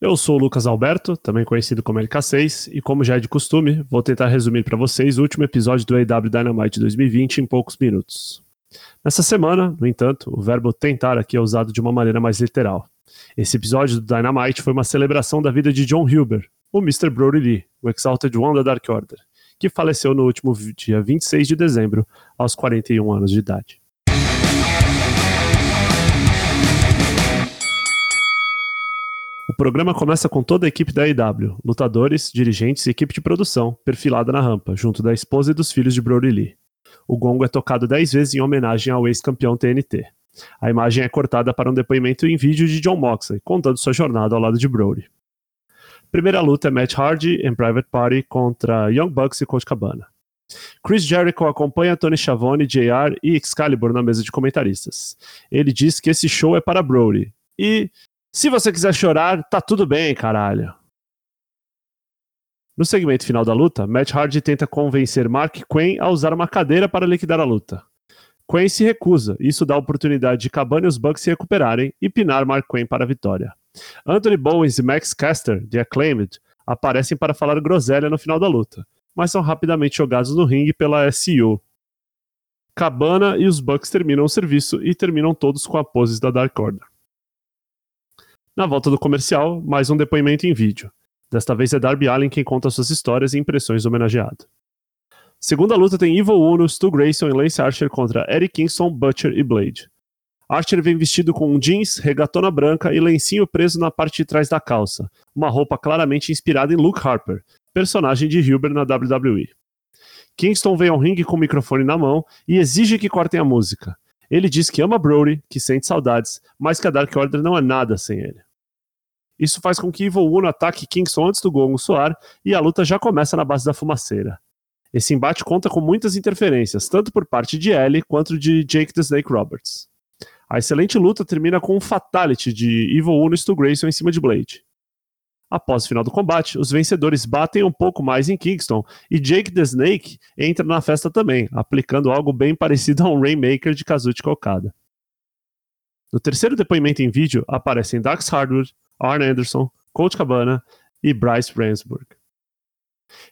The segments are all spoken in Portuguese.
Eu sou o Lucas Alberto, também conhecido como LK6, e como já é de costume, vou tentar resumir para vocês o último episódio do AW Dynamite 2020 em poucos minutos. Nessa semana, no entanto, o verbo tentar aqui é usado de uma maneira mais literal. Esse episódio do Dynamite foi uma celebração da vida de John Huber, o Mr. Brody Lee, o Exalted One da Dark Order, que faleceu no último dia 26 de dezembro, aos 41 anos de idade. Programa começa com toda a equipe da AEW, lutadores, dirigentes e equipe de produção, perfilada na rampa, junto da esposa e dos filhos de Brody Lee. O gongo é tocado 10 vezes em homenagem ao ex-campeão TNT. A imagem é cortada para um depoimento em vídeo de John Moxley, contando sua jornada ao lado de Brody. Primeira luta é Matt Hardy em Private Party contra Young Bucks e Coach Cabana. Chris Jericho acompanha Tony Schiavone, JR e Excalibur na mesa de comentaristas. Ele diz que esse show é para Brody e se você quiser chorar, tá tudo bem, caralho. No segmento final da luta, Matt Hardy tenta convencer Mark Quinn a usar uma cadeira para liquidar a luta. Quinn se recusa, isso dá a oportunidade de Cabana e os Bucks se recuperarem e pinar Mark Quinn para a vitória. Anthony Bowens e Max Caster, de Acclaimed, aparecem para falar groselha no final da luta, mas são rapidamente jogados no ringue pela SEO. Cabana e os Bucks terminam o serviço e terminam todos com a poses da Dark Order. Na volta do comercial, mais um depoimento em vídeo. Desta vez é Darby Allin quem conta suas histórias e impressões do homenageado. Segunda luta tem Evil Uno, Stu Grayson e Lance Archer contra Eric Kingston, Butcher e Blade. Archer vem vestido com um jeans, regatona branca e lencinho preso na parte de trás da calça, uma roupa claramente inspirada em Luke Harper, personagem de Hilbert na WWE. Kingston vem ao ringue com o microfone na mão e exige que cortem a música. Ele diz que ama Brody, que sente saudades, mas que a Dark Order não é nada sem ele. Isso faz com que Evil Uno ataque Kingston antes do gongo soar e a luta já começa na base da fumaceira. Esse embate conta com muitas interferências, tanto por parte de Ellie quanto de Jake the Snake Roberts. A excelente luta termina com um fatality de Evil Uno e Stu Grayson em cima de Blade. Após o final do combate, os vencedores batem um pouco mais em Kingston e Jake the Snake entra na festa também, aplicando algo bem parecido a um Rainmaker de Kazuchika Okada. No terceiro depoimento em vídeo aparecem Dax Hardwood, Arn Anderson, Coach Cabana e Bryce Ransburg.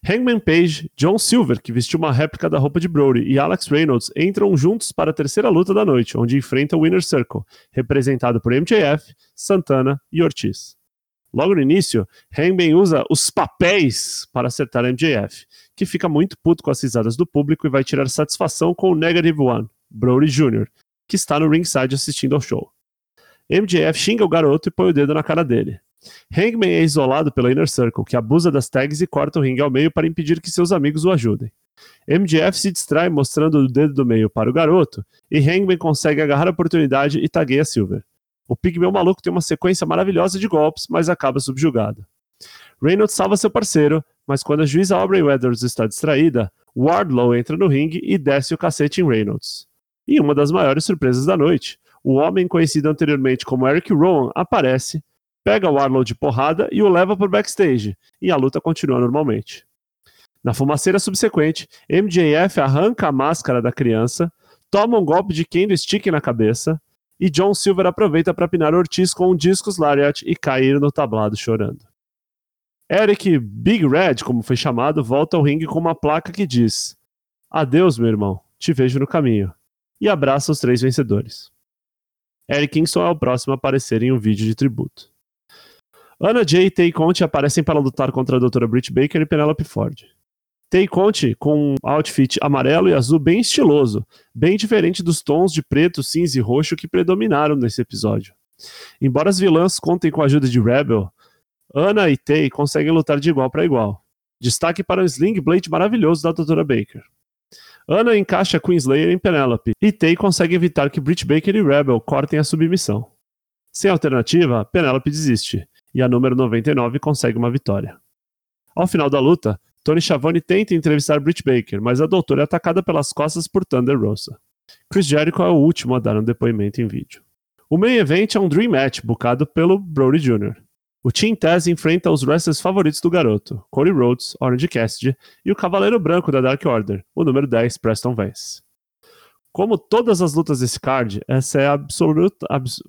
Hangman Page, John Silver, que vestiu uma réplica da roupa de Brody, e Alex Reynolds entram juntos para a terceira luta da noite, onde enfrentam o Winner Circle, representado por MJF, Santana e Ortiz. Logo no início, Hangman usa os papéis para acertar MJF, que fica muito puto com as risadas do público e vai tirar satisfação com o Negative One, Brody Jr., que está no ringside assistindo ao show. MJF xinga o garoto e põe o dedo na cara dele. Hangman é isolado pela Inner Circle, que abusa das tags e corta o ringue ao meio para impedir que seus amigos o ajudem. MJF se distrai mostrando o dedo do meio para o garoto, e Hangman consegue agarrar a oportunidade e tagueia Silver. O Pigmeu maluco tem uma sequência maravilhosa de golpes, mas acaba subjugado. Reynolds salva seu parceiro, mas quando a juíza Aubrey Weathers está distraída, Wardlow entra no ringue e desce o cacete em Reynolds. E uma das maiores surpresas da noite, o homem conhecido anteriormente como Eric Rowan aparece, pega o Arnold de porrada e o leva para o backstage, e a luta continua normalmente. Na fumaceira subsequente, MJF arranca a máscara da criança, toma um golpe de candlestick na cabeça, e John Silver aproveita para pinar Ortiz com um discos lariat e cair no tablado chorando. Eric Big Red, como foi chamado, volta ao ringue com uma placa que diz: Adeus, meu irmão, te vejo no caminho, e abraça os três vencedores. Eric Kingston é o próximo a aparecer em um vídeo de tributo. Anna Jay e Tay Conte aparecem para lutar contra a Dra. Britt Baker e Penelope Ford. Tay Conte com um outfit amarelo e azul bem estiloso, bem diferente dos tons de preto, cinza e roxo que predominaram nesse episódio. Embora as vilãs contem com a ajuda de Rebel, Anna e Tay conseguem lutar de igual para igual. Destaque para o Sling Blade maravilhoso da Dra. Baker. Anna encaixa Queenslayer em Penelope, e Tay consegue evitar que Britt Baker e Rebel cortem a submissão. Sem alternativa, Penelope desiste, e a número 99 consegue uma vitória. Ao final da luta, Tony Schiavone tenta entrevistar Britt Baker, mas a doutora é atacada pelas costas por Thunder Rosa. Chris Jericho é o último a dar um depoimento em vídeo. O main event é um Dream Match bucado pelo Brody Jr. O Team Taz enfrenta os wrestlers favoritos do garoto, Cody Rhodes, Orange Cassidy e o Cavaleiro Branco da Dark Order, o número 10, Preston Vance. Como todas as lutas desse card, essa é absoluta, abs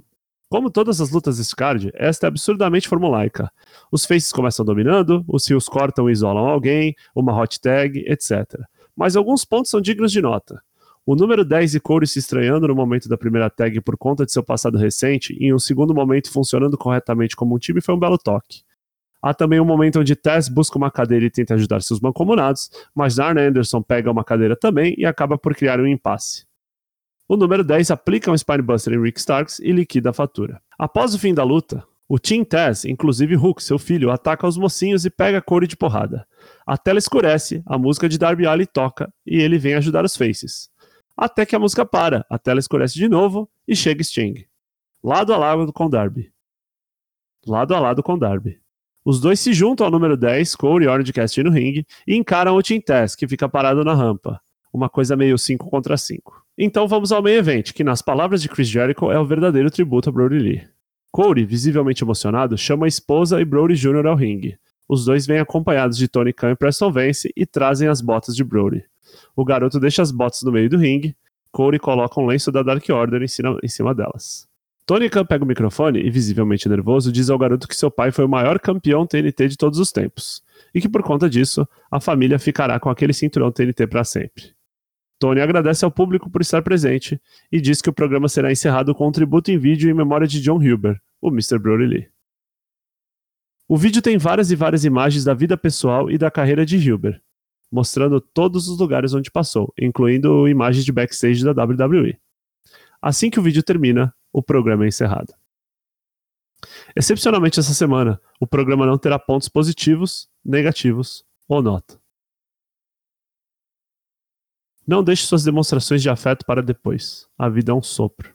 Como todas as lutas desse card, esta é absurdamente formulaica. Os faces começam dominando, os rios cortam e isolam alguém, uma hot tag, etc. Mas alguns pontos são dignos de nota. O número 10 e Corey se estranhando no momento da primeira tag por conta de seu passado recente e em um segundo momento funcionando corretamente como um time foi um belo toque. Há também um momento onde Tess busca uma cadeira e tenta ajudar seus mancomunados, mas Arn Anderson pega uma cadeira também e acaba por criar um impasse. O número 10 aplica um Spinebuster em Rick Starks e liquida a fatura. Após o fim da luta, o Team Tess, inclusive Hook, seu filho, ataca os mocinhos e pega Corey de porrada. A tela escurece, a música de Darby Allin toca e ele vem ajudar os Faces. Até que a música para, a tela escurece de novo e chega Sting. Lado a lado com Darby. Lado a lado com Darby. Os dois se juntam ao número 10, Corey e Orange Cassidy no ringue, e encaram o Team Tess, que fica parado na rampa. Uma coisa meio 5 contra 5. Então vamos ao main event, que nas palavras de Chris Jericho é o verdadeiro tributo a Brody Lee. Corey, visivelmente emocionado, chama a esposa e Brody Jr. ao ringue. Os dois vêm acompanhados de Tony Khan e Preston Vance e trazem as botas de Brody. O garoto deixa as botas no meio do ringue, Corey coloca um lenço da Dark Order em cima, em cima delas. Tony Khan pega o microfone e, visivelmente nervoso, diz ao garoto que seu pai foi o maior campeão TNT de todos os tempos, e que por conta disso, a família ficará com aquele cinturão TNT para sempre. Tony agradece ao público por estar presente e diz que o programa será encerrado com um tributo em vídeo em memória de John Huber, o Mr. Brody Lee. O vídeo tem várias e várias imagens da vida pessoal e da carreira de Huber, mostrando todos os lugares onde passou, incluindo imagens de backstage da WWE. Assim que o vídeo termina, o programa é encerrado. Excepcionalmente essa semana, o programa não terá pontos positivos, negativos ou nota. Não deixe suas demonstrações de afeto para depois. A vida é um sopro.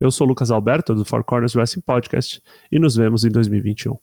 Eu sou Lucas Alberto, do Four Corners Wrestling Podcast, e nos vemos em 2021.